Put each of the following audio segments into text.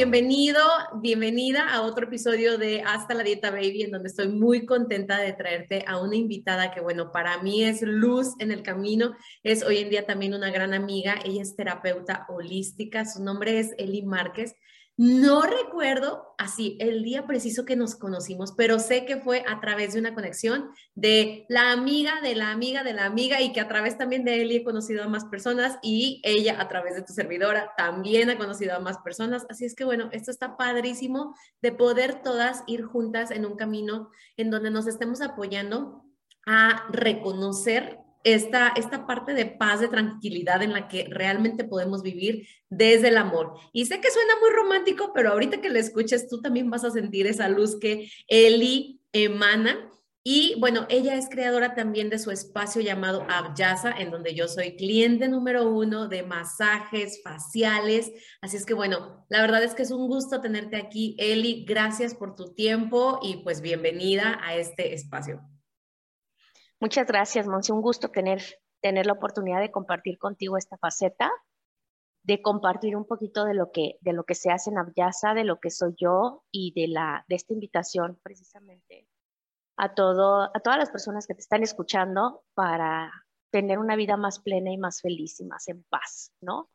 Bienvenido, bienvenida a otro episodio de Hasta la Dieta Baby, en donde estoy muy contenta de traerte a una invitada que, bueno, para mí es luz en el camino, es hoy en día también una gran amiga, ella es terapeuta holística, su nombre es Eli Márquez no recuerdo así el día preciso que nos conocimos, pero sé que fue a través de una conexión de la amiga, de la amiga, de la amiga y que a través también de él he conocido a más personas y ella a través de tu servidora también ha conocido a más personas. Así es que bueno, esto está padrísimo de poder todas ir juntas en un camino en donde nos estemos apoyando a reconocer esta, esta parte de paz, de tranquilidad en la que realmente podemos vivir desde el amor. Y sé que suena muy romántico, pero ahorita que le escuches, tú también vas a sentir esa luz que Eli emana. Y bueno, ella es creadora también de su espacio llamado Abyasa, en donde yo soy cliente número uno de masajes faciales. Así es que bueno, la verdad es que es un gusto tenerte aquí, Eli. Gracias por tu tiempo y pues bienvenida a este espacio. Muchas gracias, Monse. Un gusto tener, tener la oportunidad de compartir contigo esta faceta, de compartir un poquito de lo que, de lo que se hace en Abyasa, de lo que soy yo y de, la, de esta invitación precisamente a, todo, a todas las personas que te están escuchando para tener una vida más plena y más feliz y más en paz, ¿no?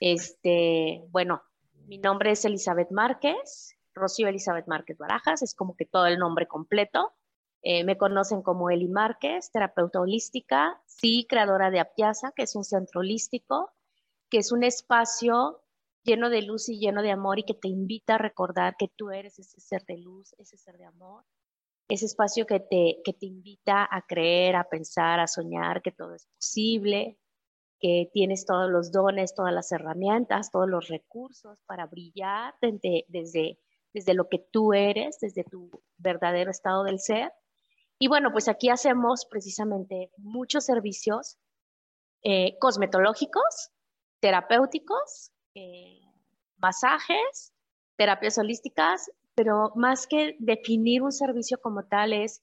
Este, bueno, mi nombre es Elizabeth Márquez, Rocío Elizabeth Márquez Barajas, es como que todo el nombre completo. Eh, me conocen como Eli Márquez, terapeuta holística, sí, creadora de Apiaza, que es un centro holístico, que es un espacio lleno de luz y lleno de amor y que te invita a recordar que tú eres ese ser de luz, ese ser de amor, ese espacio que te, que te invita a creer, a pensar, a soñar que todo es posible, que tienes todos los dones, todas las herramientas, todos los recursos para brillar desde, desde, desde lo que tú eres, desde tu verdadero estado del ser y bueno, pues aquí hacemos precisamente muchos servicios eh, cosmetológicos, terapéuticos, eh, masajes, terapias holísticas, pero más que definir un servicio como tal es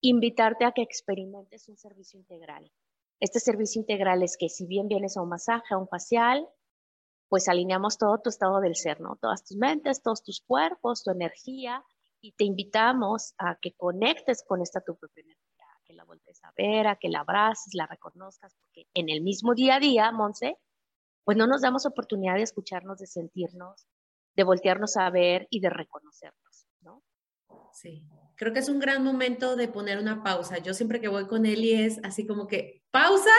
invitarte a que experimentes un servicio integral. Este servicio integral es que si bien vienes a un masaje, a un facial, pues alineamos todo tu estado del ser, ¿no? Todas tus mentes, todos tus cuerpos, tu energía, y te invitamos a que conectes con esta tu propia energía, a que la voltees a ver, a que la abraces, la reconozcas, porque en el mismo día a día, Monse, pues no nos damos oportunidad de escucharnos, de sentirnos, de voltearnos a ver y de reconocernos, ¿no? Sí, creo que es un gran momento de poner una pausa. Yo siempre que voy con y es así como que pausa,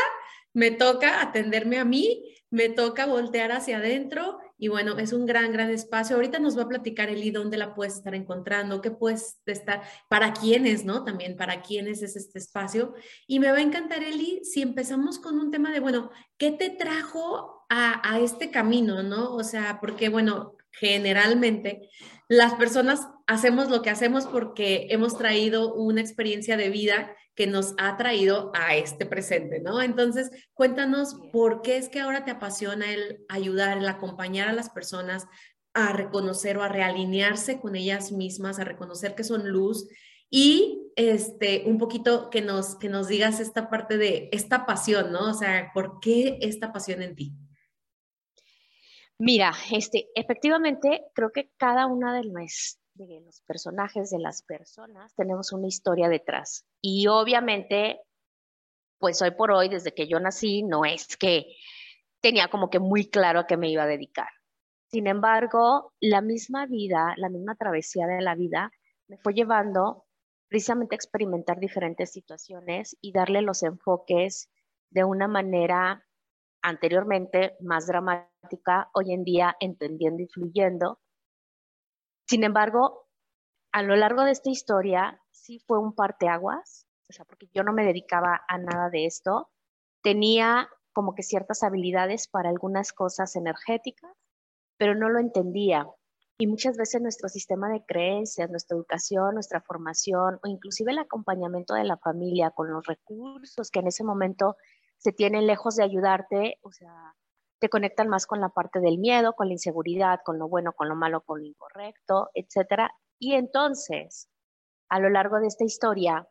me toca atenderme a mí, me toca voltear hacia adentro y bueno, es un gran, gran espacio. Ahorita nos va a platicar Eli dónde la puedes estar encontrando, qué puedes estar, para quiénes, ¿no? También para quiénes es este espacio. Y me va a encantar, Eli, si empezamos con un tema de, bueno, ¿qué te trajo a, a este camino, ¿no? O sea, porque, bueno, generalmente las personas hacemos lo que hacemos porque hemos traído una experiencia de vida que nos ha traído a este presente, ¿no? Entonces, cuéntanos por qué es que ahora te apasiona el ayudar, el acompañar a las personas a reconocer o a realinearse con ellas mismas, a reconocer que son luz y este un poquito que nos que nos digas esta parte de esta pasión, ¿no? O sea, ¿por qué esta pasión en ti? Mira, este, efectivamente, creo que cada una de, de los personajes, de las personas, tenemos una historia detrás. Y obviamente, pues hoy por hoy, desde que yo nací, no es que tenía como que muy claro a qué me iba a dedicar. Sin embargo, la misma vida, la misma travesía de la vida, me fue llevando precisamente a experimentar diferentes situaciones y darle los enfoques de una manera anteriormente más dramática, hoy en día entendiendo y fluyendo. Sin embargo, a lo largo de esta historia sí fue un parteaguas, o sea, porque yo no me dedicaba a nada de esto. Tenía como que ciertas habilidades para algunas cosas energéticas, pero no lo entendía. Y muchas veces nuestro sistema de creencias, nuestra educación, nuestra formación o inclusive el acompañamiento de la familia con los recursos que en ese momento se tienen lejos de ayudarte, o sea, te conectan más con la parte del miedo, con la inseguridad, con lo bueno, con lo malo, con lo incorrecto, etcétera. Y entonces, a lo largo de esta historia,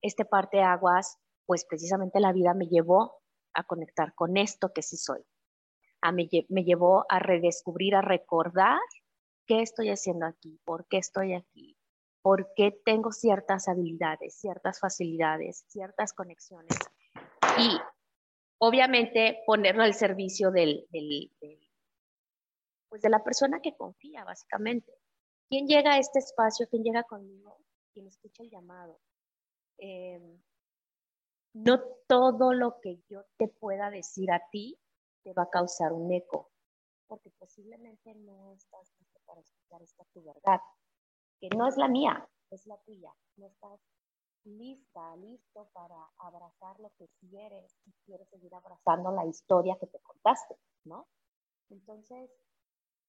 este parte aguas, pues precisamente la vida me llevó a conectar con esto que sí soy. A me, me llevó a redescubrir, a recordar qué estoy haciendo aquí, por qué estoy aquí, por qué tengo ciertas habilidades, ciertas facilidades, ciertas conexiones. Y obviamente ponerlo al servicio del, pues de la persona que confía, básicamente. ¿Quién llega a este espacio? ¿Quién llega conmigo? Quien escucha el llamado. Em, no todo lo que yo te pueda decir a ti te va a causar un eco, porque posiblemente no estás listo para escuchar esta tu verdad, que no es la mía, es la tuya. No estás lista, listo para abrazar lo que quieres y quieres seguir abrazando la historia que te contaste, ¿no? Entonces,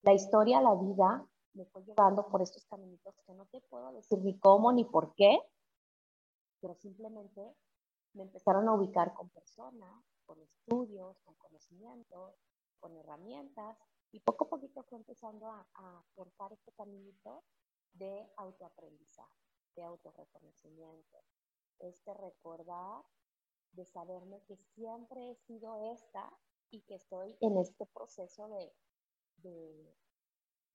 la historia, la vida, me fue llevando por estos caminitos que no te puedo decir ni cómo ni por qué, pero simplemente me empezaron a ubicar con personas, con estudios, con conocimientos, con herramientas, y poco a poquito fue empezando a, a cortar este caminito de autoaprendizaje, de autorreconocimiento, este recordar de saberme que siempre he sido esta y que estoy en este proceso de,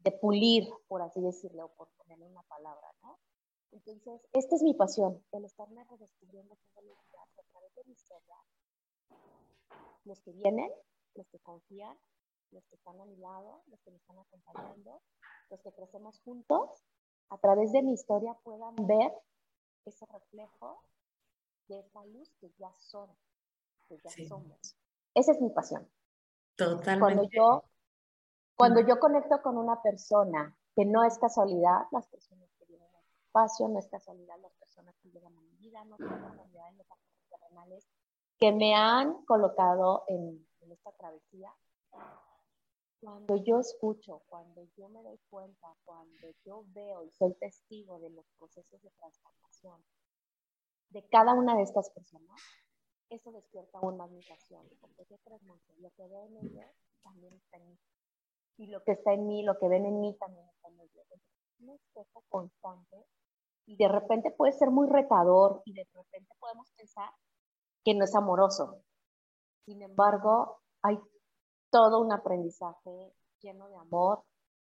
de, pulir, por así decirlo, por ponerle una palabra, ¿no? Entonces, esta es mi pasión, el estarme redescubriendo a través de mi historia. Los que vienen, los que confían, los que están a mi lado, los que me están acompañando, los que crecemos juntos, a través de mi historia puedan ver ese reflejo de esa luz que ya son, que ya somos. Esa es mi pasión. Totalmente. Cuando yo, cuando yo conecto con una persona, que no es casualidad, las personas que vienen a este espacio, no es casualidad las personas que llegan a mi vida, no es casualidad en los terrenales que me han colocado en, en esta travesía, cuando yo escucho, cuando yo me doy cuenta, cuando yo veo y soy testigo de los procesos de transformación de cada una de estas personas, eso despierta aún más mi porque yo que lo que veo en ellos también está en mí. Y lo que está en mí, lo que ven en mí también está en ellos. Es un espejo constante y de repente puede ser muy retador y de repente podemos pensar que no es amoroso. Sin embargo, hay todo un aprendizaje lleno de amor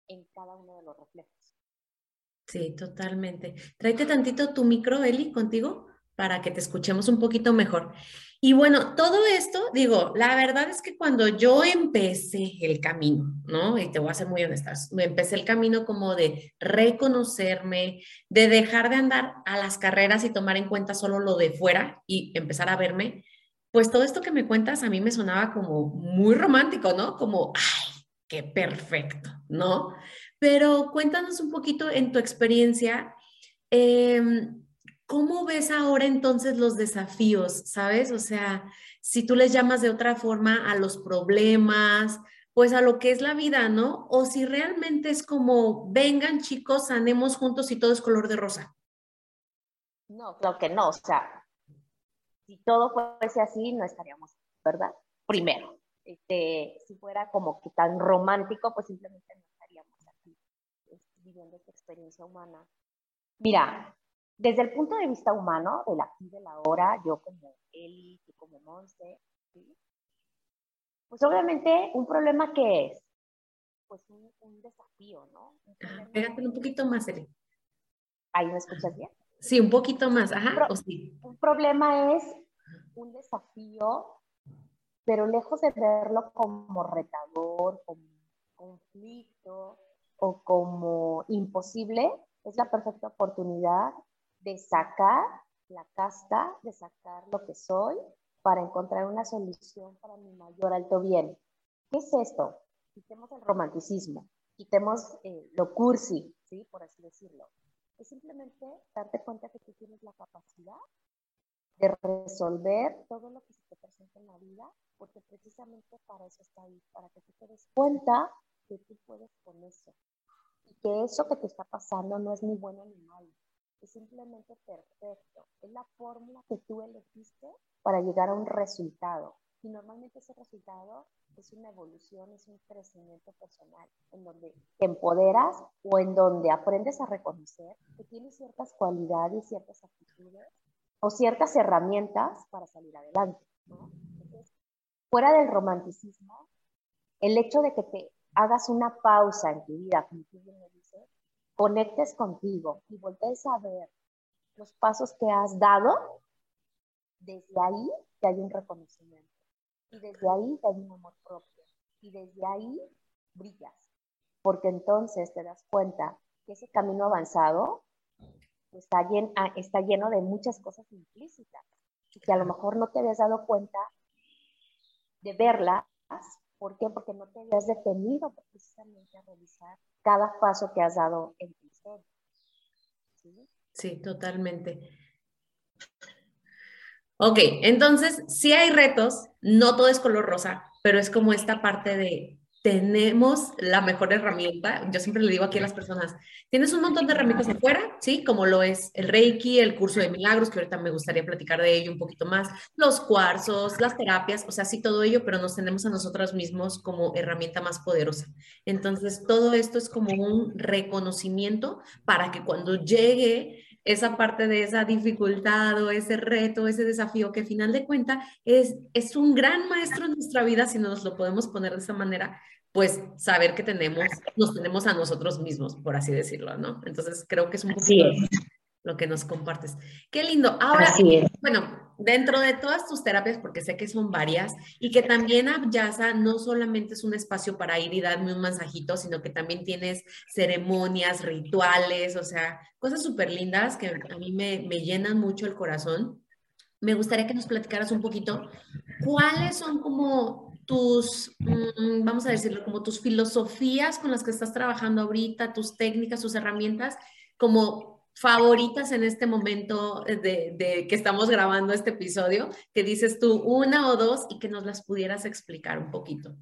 en cada uno de los reflejos. Sí, totalmente. Tráete tantito tu micro, Eli, contigo, para que te escuchemos un poquito mejor. Y bueno, todo esto, digo, la verdad es que cuando yo empecé el camino, ¿no? Y te voy a ser muy honesta, empecé el camino como de reconocerme, de dejar de andar a las carreras y tomar en cuenta solo lo de fuera y empezar a verme, pues todo esto que me cuentas a mí me sonaba como muy romántico, ¿no? Como, ay, qué perfecto, ¿no? Pero cuéntanos un poquito en tu experiencia, em, ¿cómo ves ahora entonces los desafíos, sabes? O sea, si tú les llamas de otra forma a los problemas, pues a lo que es la vida, ¿no? O si realmente es como, vengan chicos, sanemos juntos y todo es color de rosa. No, claro que no, o sea, si todo fuese así, no estaríamos, ¿verdad? Primero, este, si fuera como que tan romántico, pues simplemente no estaríamos aquí este, viviendo esta experiencia humana. Mira, desde el punto de vista humano, del aquí, de la hora, yo como Eli, tú como Monse, pues obviamente un problema que es, pues un, desafío, ¿no? Un un poquito más, Eli. ¿Ahí me escuchas bien? Sí, un poquito más, ajá, Un problema es un desafío, pero lejos de verlo como retador, como conflicto o como imposible, es la perfecta oportunidad de sacar la casta, de sacar lo que soy para encontrar una solución para mi mayor alto bien. ¿Qué es esto? Quitemos el romanticismo, quitemos eh, lo cursi, ¿sí? por así decirlo es simplemente darte cuenta que tú tienes la capacidad de resolver todo lo que se te presenta en la vida, porque precisamente para eso está ahí, para que tú te des cuenta que tú puedes con eso. y que eso que te está pasando no es ni bueno ni malo, es simplemente perfecto. Es la fórmula que tú elegiste para llegar a un resultado. Y normalmente ese resultado es una evolución, es un crecimiento personal, en donde te empoderas o en donde aprendes a reconocer que tienes ciertas cualidades, ciertas actitudes o ciertas herramientas para salir adelante. fuera del romanticismo, el hecho de que te hagas una pausa en tu vida, como tú me dices, conectes contigo y voltees a ver los pasos que has dado, desde ahí te hay un reconocimiento. Y desde ahí te hay un amor propio. Y desde ahí brillas. Porque entonces te das cuenta que ese camino avanzado está, ah, está lleno de muchas cosas implícitas. Y que a lo mejor no te habías dado cuenta de verlas. ¿Por qué? Porque no te habías detenido precisamente a revisar cada paso que has dado en tu historia. ¿Sí? sí, totalmente. Ok, entonces sí hay retos, no todo es color rosa, pero es como esta parte de tenemos la mejor herramienta. Yo siempre le digo aquí a las personas, tienes un montón de herramientas afuera, ¿sí? Como lo es el Reiki, el curso de milagros, que ahorita me gustaría platicar de ello un poquito más, los cuarzos, las terapias, o sea, sí todo ello, pero nos tenemos a nosotros mismos como herramienta más poderosa. Entonces, todo esto es como un reconocimiento para que cuando llegue esa parte de esa dificultad o ese reto, ese desafío que al final de cuenta es, es un gran maestro en nuestra vida, si nos lo podemos poner de esa manera, pues saber que tenemos, nos tenemos a nosotros mismos, por así decirlo, ¿no? Entonces creo que es un poquito lo que nos compartes. Qué lindo. Ahora, bueno, dentro de todas tus terapias, porque sé que son varias, y que también Abyasa no solamente es un espacio para ir y darme un masajito, sino que también tienes ceremonias, rituales, o sea, cosas súper lindas que a mí me, me llenan mucho el corazón. Me gustaría que nos platicaras un poquito cuáles son como tus, mm, vamos a decirlo, como tus filosofías con las que estás trabajando ahorita, tus técnicas, tus herramientas, como favoritas en este momento de, que estamos grabando este episodio, que dices tú una o dos y que nos las pudieras explicar un poquito.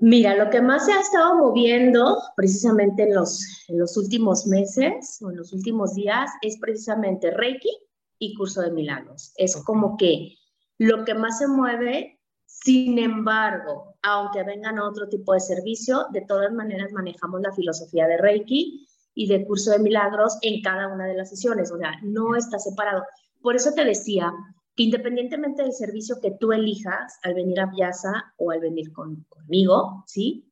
Mira, lo que más se ha estado moviendo precisamente en los, en los últimos meses o en los últimos días es precisamente Reiki y curso de milagros. Es como que lo que más se mueve, sin embargo, aunque vengan otro tipo de servicio, de todas maneras manejamos la filosofía de Reiki y de curso de milagros en cada una de las sesiones, o sea, no está separado. Por eso te decía que independientemente del servicio que tú elijas al venir a Piazza o al venir conmigo, ¿sí?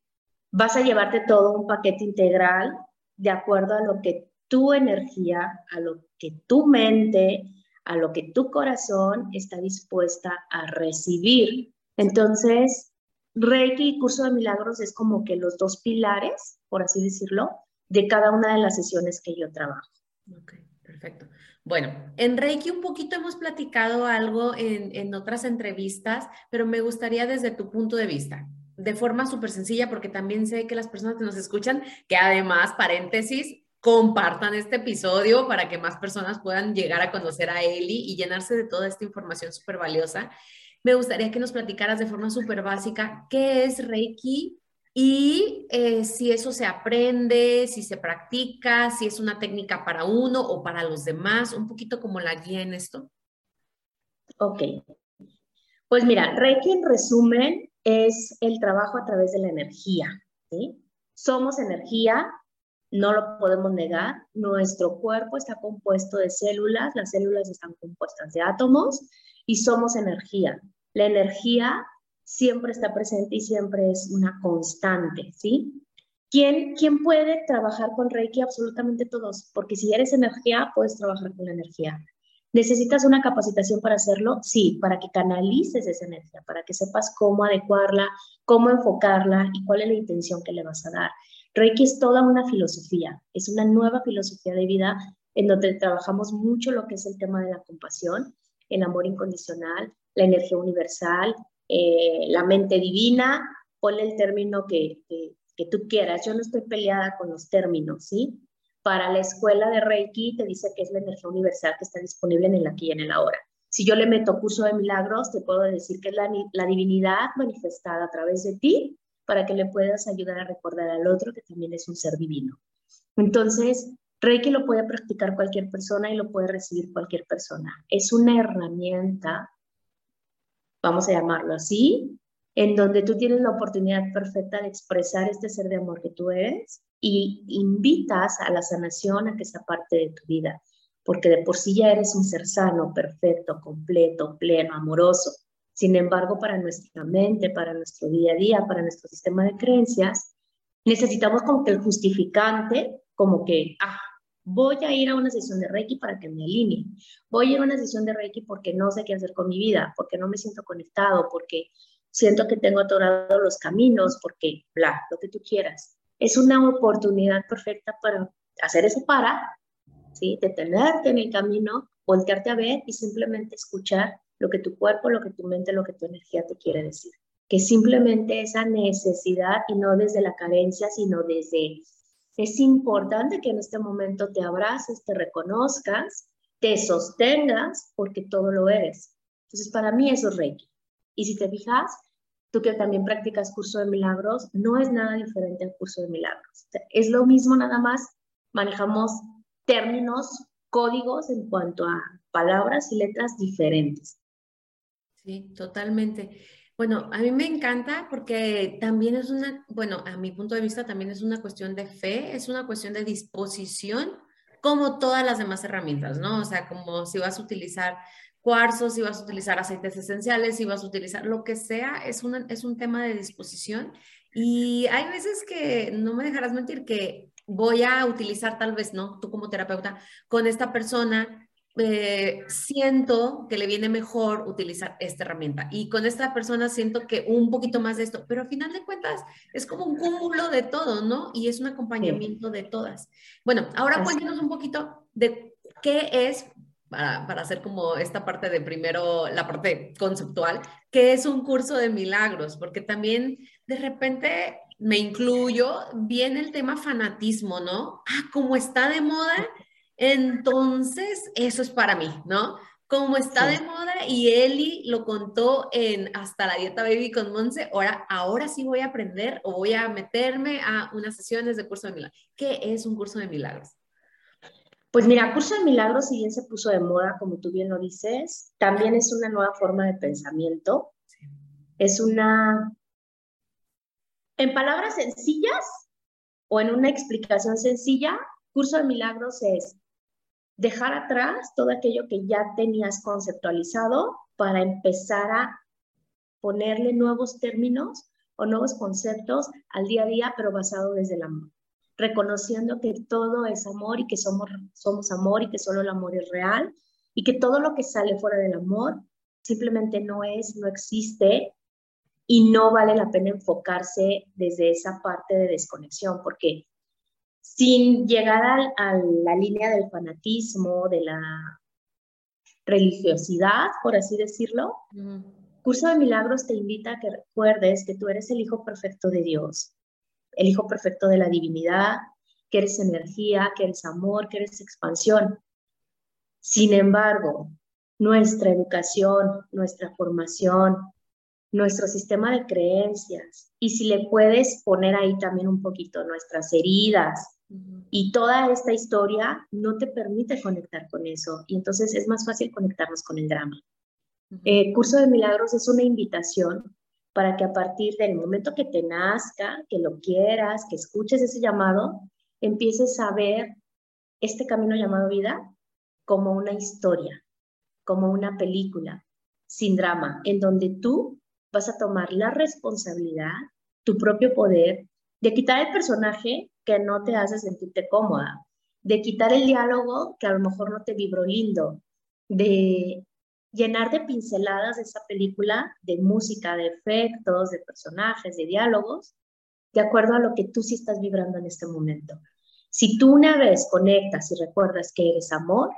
Vas a llevarte todo un paquete integral de acuerdo a lo que tu energía, a lo que tu mente, a lo que tu corazón está dispuesta a recibir. Entonces, Reiki y curso de milagros es como que los dos pilares, por así decirlo, de cada una de las sesiones que yo trabajo. Ok, perfecto. Bueno, en Reiki un poquito hemos platicado algo en, en otras entrevistas, pero me gustaría desde tu punto de vista, de forma súper sencilla, porque también sé que las personas que nos escuchan, que además, paréntesis, compartan este episodio para que más personas puedan llegar a conocer a Eli y llenarse de toda esta información súper valiosa. Me gustaría que nos platicaras de forma súper básica qué es Reiki, y eh, si eso se aprende, si se practica, si es una técnica para uno o para los demás, un poquito como la guía en esto. Ok. Pues mira, Reiki en resumen es el trabajo a través de la energía. Somos energía, no lo podemos negar. Nuestro cuerpo está compuesto de células, las células están compuestas de átomos y somos energía. La energía siempre está presente y siempre es una constante, ¿sí? ¿Quién, ¿Quién puede trabajar con Reiki? Absolutamente todos, porque si eres energía, puedes trabajar con la energía. ¿Necesitas una capacitación para hacerlo? Sí, para que canalices esa energía, para que sepas cómo adecuarla, cómo enfocarla y cuál es la intención que le vas a dar. Reiki es toda una filosofía, es una nueva filosofía de vida en donde trabajamos mucho lo que es el tema de la compasión, el amor incondicional, la energía universal, eh, la mente divina, ponle el término que, que, tú quieras. Yo no estoy peleada con los términos, ¿sí? Para la escuela de Reiki te dice que es la energía universal que está disponible en el aquí y en el ahora. Si yo le meto curso de milagros, te puedo decir que es la, la divinidad manifestada a través de ti para que le puedas ayudar a recordar al otro que también es un ser divino. Entonces, Reiki lo puede practicar cualquier persona y lo puede recibir cualquier persona. Es una herramienta, vamos a llamarlo así, en donde tú tienes la oportunidad perfecta de expresar este ser de amor que tú eres y invitas a la sanación a que sea parte de tu vida, porque de por sí ya eres un ser sano, perfecto, completo, pleno, amoroso. Sin embargo, para nuestra mente, para nuestro día a día, para nuestro sistema de creencias, necesitamos como que el justificante, como que, ah, voy a ir a una sesión de Reiki para que me alinee. Voy a ir a una sesión de Reiki porque no sé qué hacer con mi vida, porque no me siento conectado, porque siento que tengo atorados los caminos, porque bla, lo que tú quieras es una oportunidad perfecta para hacer ese para, ¿sí? detenerte en el camino, voltearte a ver y simplemente escuchar lo que tu cuerpo, lo que tu mente, lo que tu energía te quiere decir. Que simplemente esa necesidad y no desde la carencia, sino desde, es importante que en este momento te abraces, te reconozcas, te sostengas, porque todo lo eres. Entonces, para mí eso es Reiki. Y si te fijas, tú que también practicas curso de milagros, no es nada diferente al curso de milagros. Es lo mismo, nada más manejamos términos, códigos en cuanto a palabras y letras diferentes. Sí, totalmente. Bueno, a mí me encanta porque también es una, bueno, a mi punto de vista también es una cuestión de fe, es una cuestión de disposición, como todas las demás herramientas, ¿no? O sea, como si vas a utilizar cuarzos, si vas a utilizar aceites esenciales, si vas a utilizar lo que sea, es, una, es un tema de disposición. Y hay veces que, no me dejarás mentir, que voy a utilizar tal vez, ¿no? Tú como terapeuta, con esta persona, eh, siento que le viene mejor utilizar esta herramienta y con esta persona siento que un poquito más de esto, pero al final de cuentas es como un cúmulo de todo, ¿no? Y es un acompañamiento de todas. Bueno, ahora cuéntanos un poquito de qué es para, hacer como esta parte de primero, la parte conceptual, que es un curso de milagros, porque también de repente me incluyo, viene el tema fanatismo, ¿no? Ah, como está de moda, entonces eso es para mí, ¿no? Como está de moda y Eli lo contó en Hasta la Dieta Baby con Monse, ahora, ahora sí voy a aprender o voy a meterme a unas sesiones de curso de milagros. ¿Qué es un curso de milagros? Pues mira, Curso de Milagros, si bien se puso de moda, como tú bien lo dices, también es una nueva forma de pensamiento. Es una, en palabras sencillas o en una explicación sencilla, Curso de Milagros es dejar atrás todo aquello que ya tenías conceptualizado para empezar a ponerle nuevos términos o nuevos conceptos al día a día, pero basado desde el amor. Reconociendo que todo es amor y que somos, somos amor y que solo el amor es real y que todo lo que sale fuera del amor simplemente no es, no existe y no vale la pena enfocarse desde esa parte de desconexión, porque sin llegar a, la línea del fanatismo, de la religiosidad, por así decirlo, Curso de Milagros te invita a que recuerdes que tú eres el hijo perfecto de Dios, el hijo perfecto de la divinidad, que eres energía, que eres amor, que eres expansión. Sin embargo, nuestra educación, nuestra formación, nuestro sistema de creencias, y si le puedes poner ahí también un poquito nuestras heridas. Y toda esta historia no te permite conectar con eso, y entonces es más fácil conectarnos con el drama. El Curso de Milagros es una invitación para que a partir del momento que te nazca, que lo quieras, que escuches ese llamado, empieces a ver este camino llamado vida como una historia, como una película, sin drama, en donde tú vas a tomar la responsabilidad, tu propio poder, de quitar el personaje que no te hace sentirte cómoda, de quitar el diálogo que a lo mejor no te vibró lindo, de llenar de pinceladas esa película, de música, de efectos, de personajes, de diálogos, de acuerdo a lo que tú sí estás vibrando en este momento. Si tú una vez conectas y recuerdas que eres amor,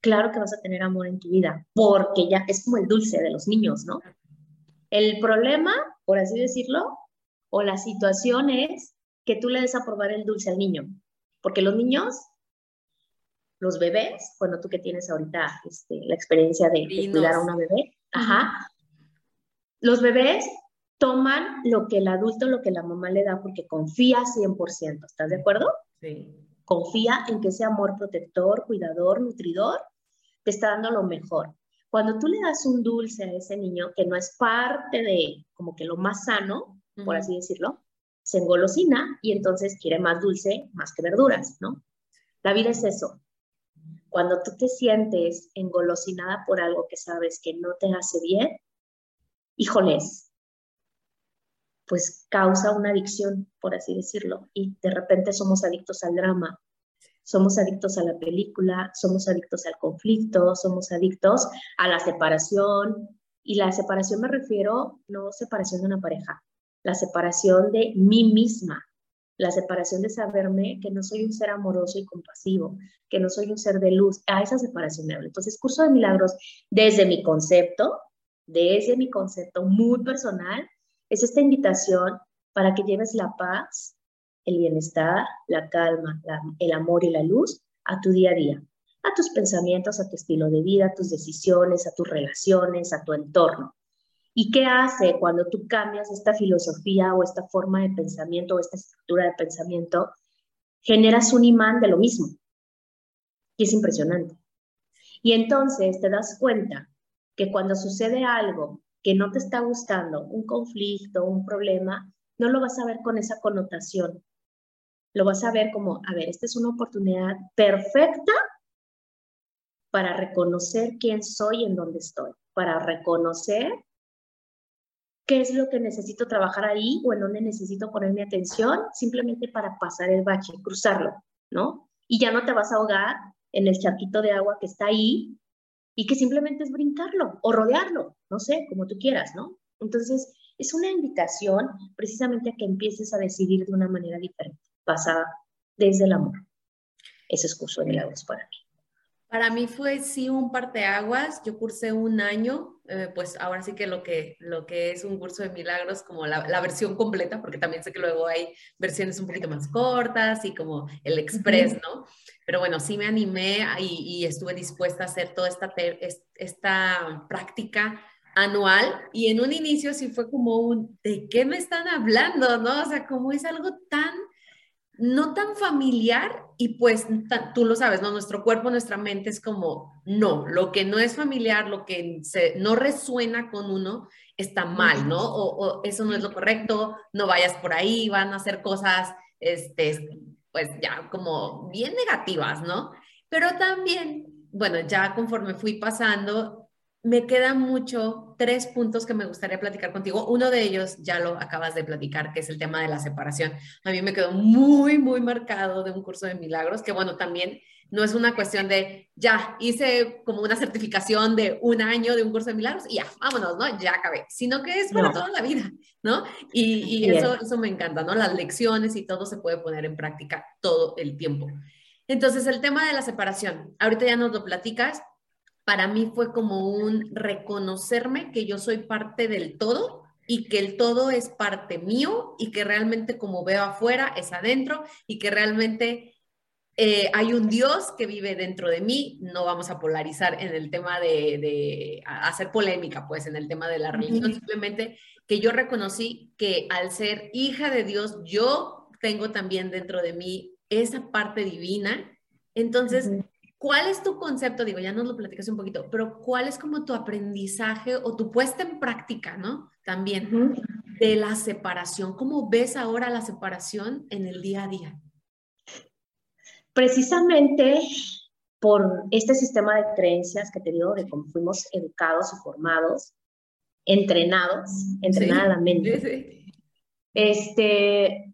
claro que vas a tener amor en tu vida, porque ya es como el dulce de los niños, ¿no? El problema, por así decirlo, o la situación es que tú le des a probar el dulce al niño, porque los niños los bebés, bueno, tú que tienes ahorita este, la experiencia de, cuidar a una bebé, ajá, los bebés toman lo que el adulto, lo que la mamá le da porque confía 100%, ¿estás de acuerdo? Sí. Confía en que ese amor protector, cuidador, nutridor, te está dando lo mejor. Cuando tú le das un dulce a ese niño que no es parte de como que lo más sano, por así decirlo, se engolosina y entonces quiere más dulce, más que verduras, ¿no? La vida es eso. Cuando tú te sientes engolosinada por algo que sabes que no te hace bien, híjoles, pues causa una adicción, por así decirlo, y de repente somos adictos al drama, somos adictos a la película, somos adictos al conflicto, somos adictos a la separación, y la separación me refiero no separación de una pareja, la separación de mí misma, la separación de saberme que no soy un ser amoroso y compasivo, que no soy un ser de luz, a esa separación me hablo. Entonces, curso de milagros, desde mi concepto, desde mi concepto muy personal, es esta invitación para que lleves la paz, el bienestar, la calma, el amor y la luz a tu día a día, a tus pensamientos, a tu estilo de vida, a tus decisiones, a tus relaciones, a tu entorno. ¿Y qué hace cuando tú cambias esta filosofía o esta forma de pensamiento o esta estructura de pensamiento? Generas un imán de lo mismo. Y es impresionante. Y entonces te das cuenta que cuando sucede algo que no te está gustando, un conflicto, un problema, no lo vas a ver con esa connotación. Lo vas a ver como, a ver, esta es una oportunidad perfecta para reconocer quién soy y en dónde estoy, para reconocer qué es lo que necesito trabajar ahí o en dónde necesito poner mi atención, simplemente para pasar el bache, cruzarlo, ¿no? Y ya no te vas a ahogar en el charquito de agua que está ahí y que simplemente es brincarlo o rodearlo, no sé, como tú quieras, ¿no? Entonces, es una invitación precisamente a que empieces a decidir de una manera diferente, basada desde el amor. Ese es curso de milagros para mí. Para mí fue sí un parteaguas. Yo cursé un año, eh, pues ahora sí que lo, que lo que es un curso de milagros, como la, la, versión completa, porque también sé que luego hay versiones un poquito más cortas y como el express, ¿no? Pero bueno, sí me animé y, y estuve dispuesta a hacer toda esta, esta práctica anual y en un inicio sí fue como un, ¿de qué me están hablando? ¿No? O sea, como es algo tan no tan familiar y pues tú lo sabes, ¿no? Nuestro cuerpo, nuestra mente es como, no, lo que no es familiar, lo que no resuena con uno, está mal, ¿no? O, eso no es lo correcto, no vayas por ahí, van a hacer cosas, este, pues ya como bien negativas, ¿no? Pero también, bueno, ya conforme fui pasando, me quedan mucho tres puntos que me gustaría platicar contigo. Uno de ellos ya lo acabas de platicar, que es el tema de la separación. A mí me quedó muy, muy marcado de un curso de milagros, que bueno, también no es una cuestión de, ya, hice como una certificación de un año de un curso de milagros y ya, vámonos, ¿no? Ya acabé, sino que es para toda la vida, ¿no? Y, y eso, eso me encanta, ¿no? Las lecciones y todo se puede poner en práctica todo el tiempo. Entonces, el tema de la separación, ahorita ya nos lo platicas, para mí fue como un reconocerme que yo soy parte del todo y que el todo es parte mío y que realmente como veo afuera es adentro y que realmente eh, hay un Dios que vive dentro de mí, no vamos a polarizar en el tema de, hacer polémica, pues en el tema de la religión, simplemente que yo reconocí que al ser hija de Dios, yo tengo también dentro de mí esa parte divina. Entonces, ¿Cuál es tu concepto? Digo, ya nos lo platicas un poquito, pero ¿cuál es como tu aprendizaje o tu puesta en práctica, ¿no? También de la separación. ¿Cómo ves ahora la separación en el día a día? Precisamente por este sistema de creencias que te digo, de cómo fuimos educados y formados, entrenados, entrenada la mente. Este,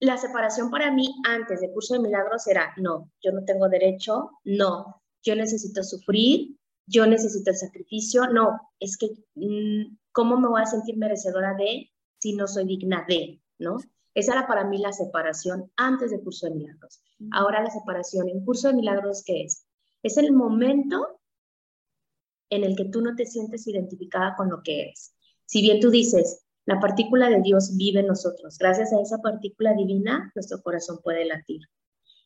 la separación para mí antes de curso de milagros era, no, yo no tengo derecho, no, yo necesito sufrir, yo necesito el sacrificio, no, es que, mm, ¿cómo me voy a sentir merecedora de si no soy digna de, ¿no? Esa era para mí la separación antes de curso de milagros. Ahora la separación en curso de milagros, ¿qué es? Es el momento en el que tú no te sientes identificada con lo que eres. Si bien tú dices, la partícula de Dios vive en nosotros. Gracias a esa partícula divina, nuestro corazón puede latir.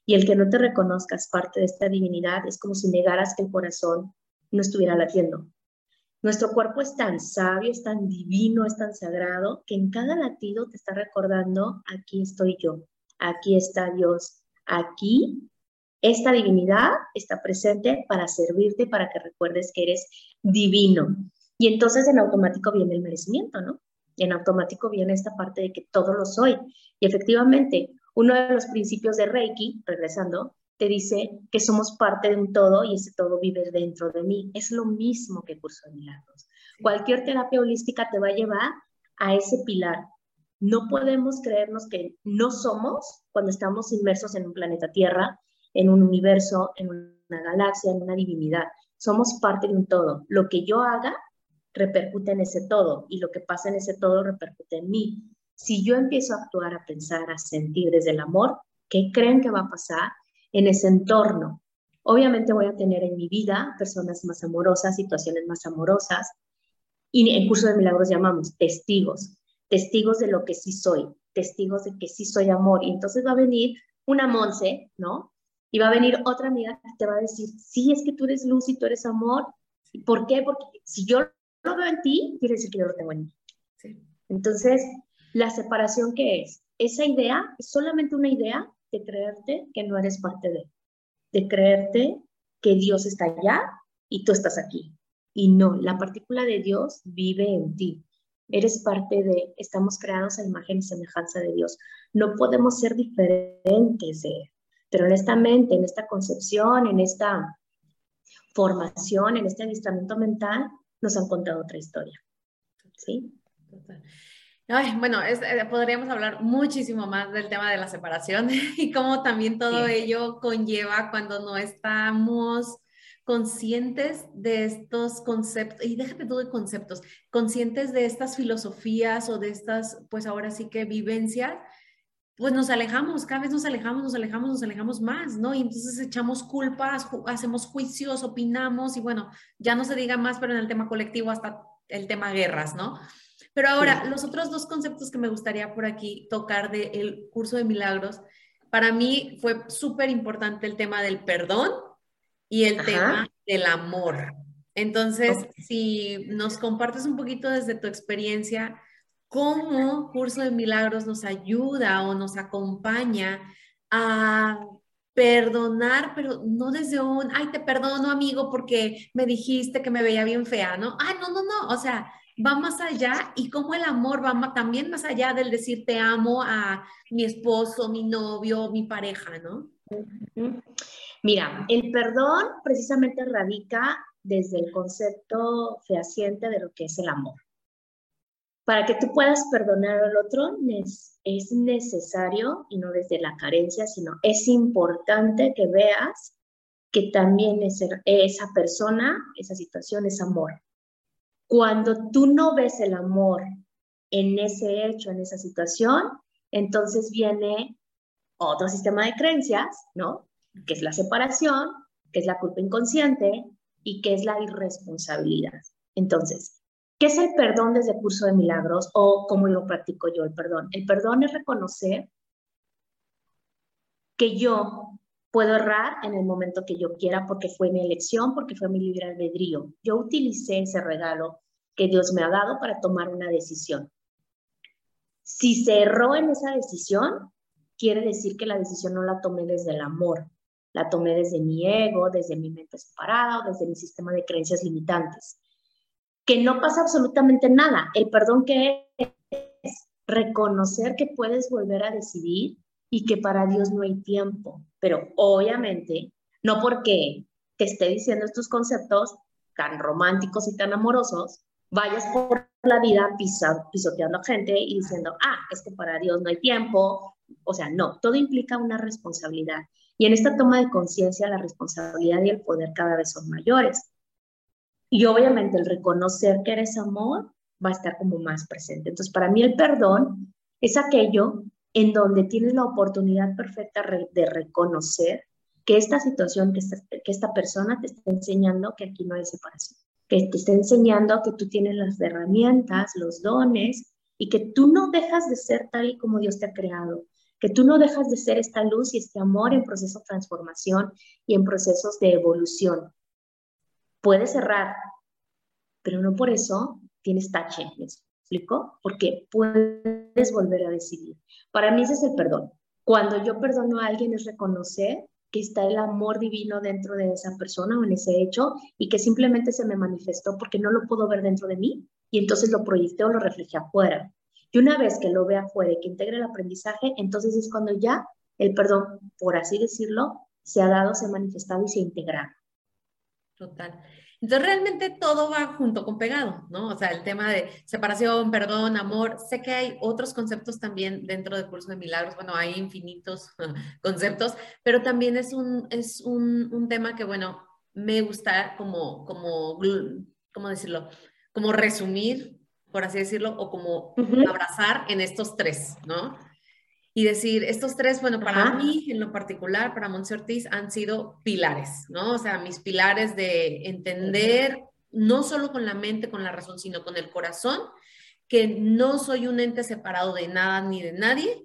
Y el que no te reconozcas parte de esta divinidad es como si negaras que el corazón no estuviera latiendo. Nuestro cuerpo es tan sabio, es tan divino, es tan sagrado, que en cada latido te está recordando, aquí estoy yo, aquí está Dios, aquí esta divinidad está presente para servirte, para que recuerdes que eres divino. Y entonces en automático viene el merecimiento, ¿no? En automático viene esta parte de que todo lo soy. Y efectivamente, uno de los principios de Reiki, regresando, te dice que somos parte de un todo y ese todo vive dentro de mí. Es lo mismo que Curso de Milagros. Cualquier terapia holística te va a llevar a ese pilar. No podemos creernos que no somos cuando estamos inmersos en un planeta Tierra, en un universo, en una galaxia, en una divinidad. Somos parte de un todo. Lo que yo haga repercute en ese todo y lo que pasa en ese todo repercute en mí. Si yo empiezo a actuar, a pensar, a sentir desde el amor, ¿qué creen que va a pasar? en ese entorno. Obviamente voy a tener en mi vida personas más amorosas, situaciones más amorosas, y en curso de milagros llamamos testigos, testigos de lo que sí soy, testigos de que sí soy amor. Y entonces va a venir una Monse, ¿no? Y va a venir otra amiga que te va a decir, sí, es que tú eres luz y tú eres amor. ¿Por qué? Porque si yo lo veo en ti, quiere decir que yo lo tengo en mí. Entonces, la separación que es, esa idea es solamente una idea de creerte que no eres parte de, de creerte que Dios está allá y tú estás aquí. Y no, la partícula de Dios vive en ti. Eres parte de, estamos creados a imagen y semejanza de Dios. No podemos ser diferentes de Él. Pero honestamente, en esta concepción, en esta formación, en este adiestramiento mental, nos han contado otra historia. ¿Sí? Total bueno, eh, podríamos hablar muchísimo más del tema de la separación y cómo también todo ello conlleva cuando no estamos conscientes de estos conceptos, y déjate tú de conceptos, conscientes de estas filosofías o de estas, pues ahora sí que vivencias, pues nos alejamos, cada vez nos alejamos, nos alejamos, nos alejamos más, ¿no? Y entonces echamos culpas, hacemos juicios, opinamos y bueno, ya no se diga más, pero en el tema colectivo hasta el tema guerras, ¿no? Pero ahora, los otros dos conceptos que me gustaría por aquí tocar del curso de milagros, para mí fue súper importante el tema del perdón y el tema del amor. Entonces, si nos compartes un poquito desde tu experiencia, cómo Curso de Milagros nos ayuda o nos acompaña a perdonar, pero no desde un, ay, te perdono amigo porque me dijiste que me veía bien fea, ¿no? Ah, no, no, no, o sea, va más allá y cómo el amor va también más allá del decir te amo a mi esposo, mi novio, mi pareja, ¿no? Mira, el perdón precisamente radica desde el concepto fehaciente de lo que es el amor. Para que tú puedas perdonar al otro es necesario, y no desde la carencia, sino es importante que veas que también esa persona, esa situación es amor. Cuando tú no ves el amor en ese hecho, en esa situación, entonces viene otro sistema de creencias, ¿no? Que es la separación, que es la culpa inconsciente y que es la irresponsabilidad. Entonces, ¿qué es el perdón desde el curso de milagros o cómo lo practico yo el perdón? El perdón es reconocer que yo puedo errar en el momento que yo quiera porque fue mi elección, porque fue mi libre albedrío. Yo utilicé ese regalo que Dios me ha dado para tomar una decisión. Si se erró en esa decisión, quiere decir que la decisión no la tomé desde el amor, la tomé desde mi ego, desde mi mente separada, desde mi sistema de creencias limitantes. Que no pasa absolutamente nada. El perdón que es reconocer que puedes volver a decidir y que para Dios no hay tiempo. Pero obviamente, no porque te esté diciendo estos conceptos tan románticos y tan amorosos, vayas por la vida pisoteando a gente y diciendo, ah, es que para Dios no hay tiempo. O sea, no, todo implica una responsabilidad. Y en esta toma de conciencia, la responsabilidad y el poder cada vez son mayores. Y obviamente el reconocer que eres amor va a estar como más presente. Entonces, para mí el perdón es aquello en donde tienes la oportunidad perfecta de reconocer que esta situación, que esta, que esta persona te está enseñando que aquí no hay separación que te está enseñando que tú tienes las herramientas, los dones y que tú no dejas de ser tal y como Dios te ha creado, que tú no dejas de ser esta luz y este amor en proceso de transformación y en procesos de evolución. Puedes cerrar, pero no por eso tienes tache, ¿me explico? Porque puedes volver a decidir. Para mí ese es el perdón. Cuando yo perdono a alguien es reconocer que está el amor divino dentro de esa persona o en ese hecho y que simplemente se me manifestó porque no lo puedo ver dentro de mí y entonces lo proyecté o lo reflejé afuera. Y una vez que lo vea afuera y que integre el aprendizaje, entonces es cuando ya el perdón, por así decirlo, se ha dado, se ha manifestado y se ha integrado. Total. Entonces realmente todo va junto con pegado, ¿no? O sea, el tema de separación, perdón, amor. Sé que hay otros conceptos también dentro del curso de milagros, bueno, hay infinitos conceptos, pero también es un, es un, un tema que, bueno, me gusta como, como, ¿cómo decirlo? Como resumir, por así decirlo, o como abrazar en estos tres, ¿no? Y decir, estos tres, bueno, para mí en lo particular, para Monse Ortiz, han sido pilares, ¿no? O sea, mis pilares de entender, no solo con la mente, con la razón, sino con el corazón, que no soy un ente separado de nada ni de nadie,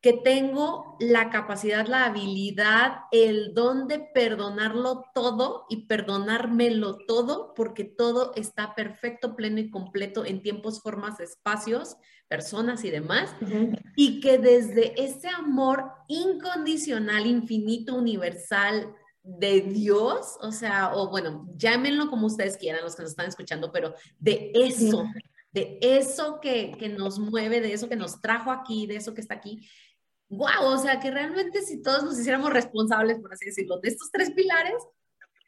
que tengo la capacidad, la habilidad, el don de perdonarlo todo y perdonármelo todo, porque todo está perfecto, pleno y completo en tiempos, formas, espacios, personas y demás, y que desde ese amor incondicional, infinito, universal de Dios, o sea, o bueno, llámenlo como ustedes quieran, los que nos están escuchando, pero de eso, de eso que, que nos mueve, de eso que nos trajo aquí, de eso que está aquí, wow, o sea, que realmente si todos nos hiciéramos responsables, por así decirlo, de estos tres pilares,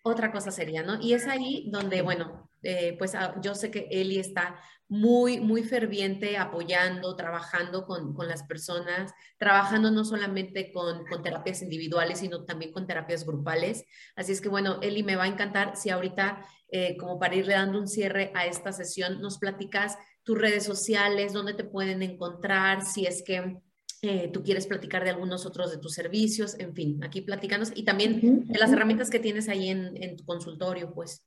otra cosa sería, ¿no? Y es ahí donde, bueno, eh, pues ah, yo sé que Eli está muy, muy ferviente apoyando, trabajando con, con las personas, trabajando no solamente con, con, terapias individuales, sino también con terapias grupales. Así es que, bueno, Eli, me va a encantar si ahorita, eh, como para irle dando un cierre a esta sesión, nos platicas tus redes sociales, dónde te pueden encontrar, si es que eh, tú quieres platicar de algunos otros de tus servicios, en fin, aquí platicamos y también de las herramientas que tienes ahí en, tu consultorio, pues.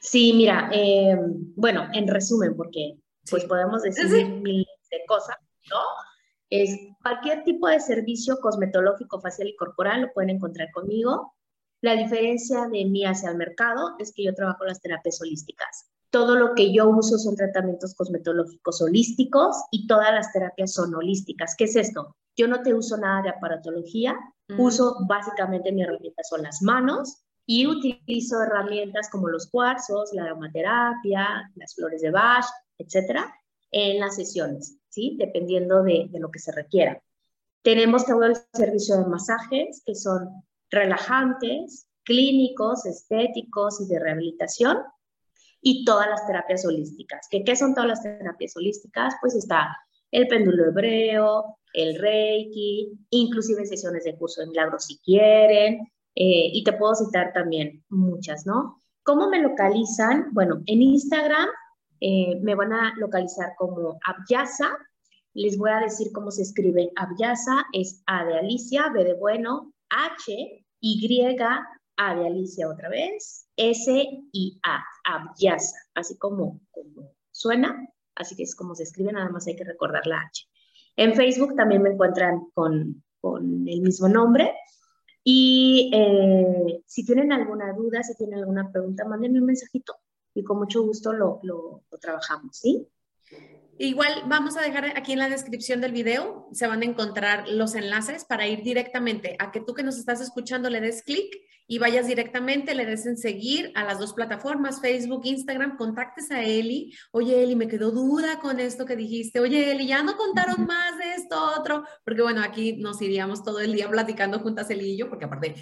Sí, mira, eh, bueno, en resumen, porque pues podemos decir mil de cosas, ¿no? Es cualquier tipo de servicio cosmetológico, facial y corporal lo pueden encontrar conmigo. La diferencia de mí hacia el mercado es que yo trabajo las terapias holísticas. Todo lo que yo uso son tratamientos cosmetológicos holísticos y todas las terapias son holísticas. ¿Qué es esto? Yo no te uso nada de aparatología, uso básicamente mi herramienta son las manos y utilizo herramientas como los cuarzos, la aromaterapia, las flores de Bach, etcétera, en las sesiones, ¿sí? Dependiendo de, de lo que se requiera. Tenemos todo el servicio de masajes que son relajantes, clínicos, estéticos y de rehabilitación y todas las terapias holísticas. ¿Qué, ¿Qué son todas las terapias holísticas? Pues está el péndulo hebreo, el reiki, inclusive sesiones de curso de milagros si quieren, eh, y te puedo citar también muchas, ¿no? ¿Cómo me localizan? Bueno, en Instagram eh, me van a localizar como Abyasa. Les voy a decir cómo se escribe Abyasa. Es A de Alicia, B de bueno, H, Y, A de Alicia otra vez, S y A, Abyasa, así como, como suena, así que es como se escribe, nada más hay que recordar la H. En Facebook también me encuentran con, con el mismo nombre. Y eh, si tienen alguna duda, si tienen alguna pregunta, mándenme un mensajito y con mucho gusto lo, lo, lo trabajamos, ¿sí? Igual vamos a dejar aquí en la descripción del video, se van a encontrar los enlaces para ir directamente a que tú que nos estás escuchando le des clic y vayas directamente, le des en seguir a las dos plataformas, Facebook, Instagram, contactes a Eli. Oye, Eli, me quedó duda con esto que dijiste. Oye, Eli, ya no contaron más de esto otro, porque bueno, aquí nos iríamos todo el día platicando juntas Eli y yo, porque aparte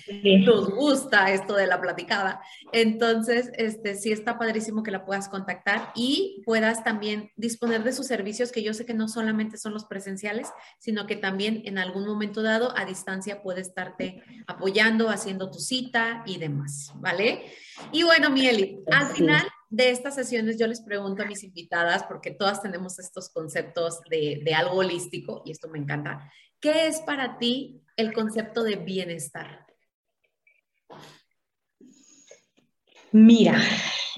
nos gusta esto de la platicada. Entonces, este sí está padrísimo que la puedas contactar y puedas también disponer de sus servicios que yo sé que no solamente son los presenciales, sino que también en algún momento dado a distancia puede estarte apoyando, haciendo tu cita y demás, ¿vale? Y bueno, Mieli, al final de estas sesiones yo les pregunto a mis invitadas, porque todas tenemos estos conceptos de, de algo holístico, y esto me encanta, ¿qué es para ti el concepto de bienestar? Mira,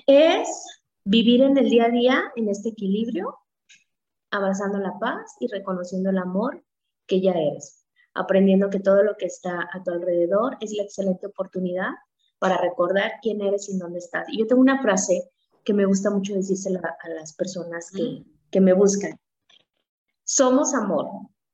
es vivir en el día a día en este equilibrio, abrazando la paz y reconociendo el amor que ya eres aprendiendo que todo lo que está a tu alrededor es la excelente oportunidad para recordar quién eres y dónde estás. Y yo tengo una frase que me gusta mucho decírsela a las personas que, que me buscan. Somos amor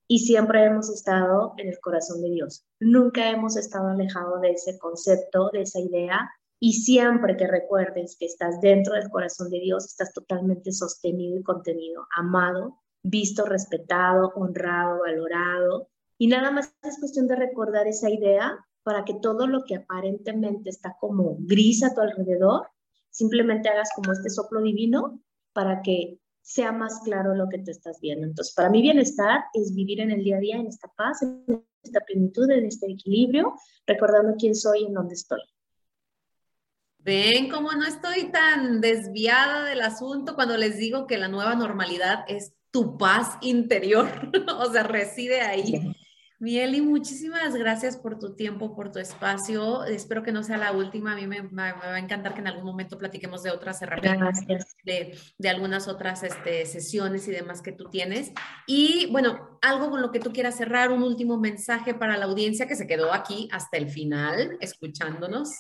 y siempre hemos estado en el corazón de Dios. Nunca hemos estado alejados de ese concepto, de esa idea. Y siempre que recuerdes que estás dentro del corazón de Dios, estás totalmente sostenido y contenido, amado, visto, respetado, honrado, valorado. Y nada más es cuestión de recordar esa idea para que todo lo que aparentemente está como gris a tu alrededor, simplemente hagas como este soplo divino para que sea más claro lo que te estás viendo. Entonces, para mí bienestar es vivir en el día a día, en esta paz, en esta plenitud, en este equilibrio, recordando quién soy y en dónde estoy. Ven, como no estoy tan desviada del asunto cuando les digo que la nueva normalidad es tu paz interior, o sea, reside ahí. Mieli, muchísimas gracias por tu tiempo, por tu espacio. Espero que no sea la última. A mí me, va a encantar que en algún momento platiquemos de otras herramientas, de, de, algunas otras este, sesiones y demás que tú tienes. Y bueno, algo con lo que tú quieras cerrar, un último mensaje para la audiencia que se quedó aquí hasta el final, escuchándonos.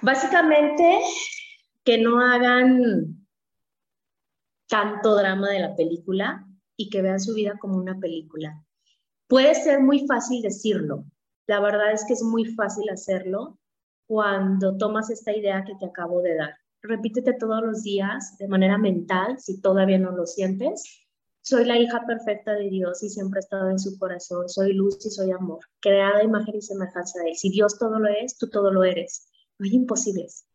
Básicamente, que no hagan tanto drama de la película y que vean su vida como una película. Puede ser muy fácil decirlo, la verdad es que es muy fácil hacerlo cuando tomas esta idea que te acabo de dar. Repítete todos los días de manera mental, si todavía no lo sientes. Soy la hija perfecta de Dios y siempre he estado en su corazón. Soy luz y soy amor, creada imagen y semejanza de Él. Si Dios todo lo es, tú todo lo eres. No hay imposibles.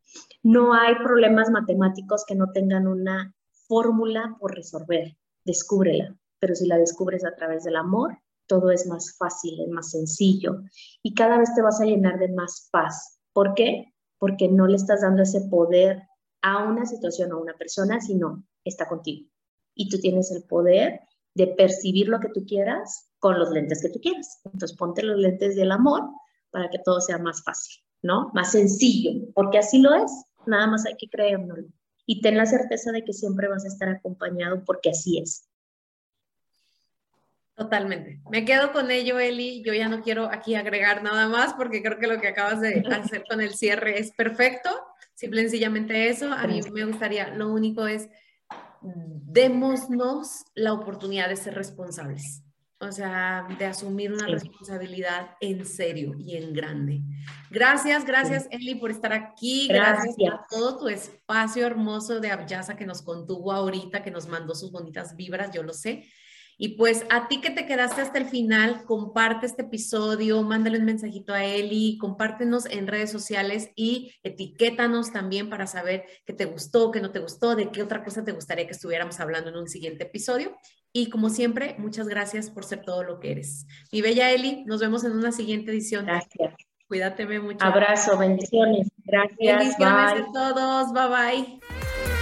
No hay problemas matemáticos que no tengan una fórmula por resolver descúbrela, pero si la descubres a través del amor, todo es más fácil, es más sencillo y cada vez te vas a llenar de más paz. ¿Por qué? Porque no le estás dando ese poder a una situación o a una persona, sino está contigo. Y tú tienes el poder de percibir lo que tú quieras con los lentes que tú quieras. Entonces ponte los lentes del amor para que todo sea más fácil, ¿no? Más sencillo, porque así lo es. Nada más hay que creérnoslo y ten la certeza de que siempre vas a estar acompañado porque así es. Totalmente. Me quedo con ello, Eli. Yo ya no quiero aquí agregar nada más porque creo que lo que acabas de hacer con el cierre es perfecto. Simple y sencillamente eso. A mí me gustaría, lo único es, démonos la oportunidad de ser responsables o sea, de asumir una responsabilidad en serio y en grande. Gracias, gracias Eli por estar aquí, gracias. por todo tu espacio hermoso de Abyasa que nos contuvo ahorita, que nos mandó sus bonitas vibras, yo lo sé. Y pues a ti que te quedaste hasta el final, comparte este episodio, mándale un mensajito a Eli, compártenos en redes sociales y etiquétanos también para saber qué te gustó, qué no te gustó, de qué otra cosa te gustaría que estuviéramos hablando en un siguiente episodio. Y como siempre, muchas gracias por ser todo lo que eres. Mi bella Eli, nos vemos en una siguiente edición. Gracias. Cuídate mucho. Abrazo, bendiciones. Gracias. Bendiciones a todos. Bye bye.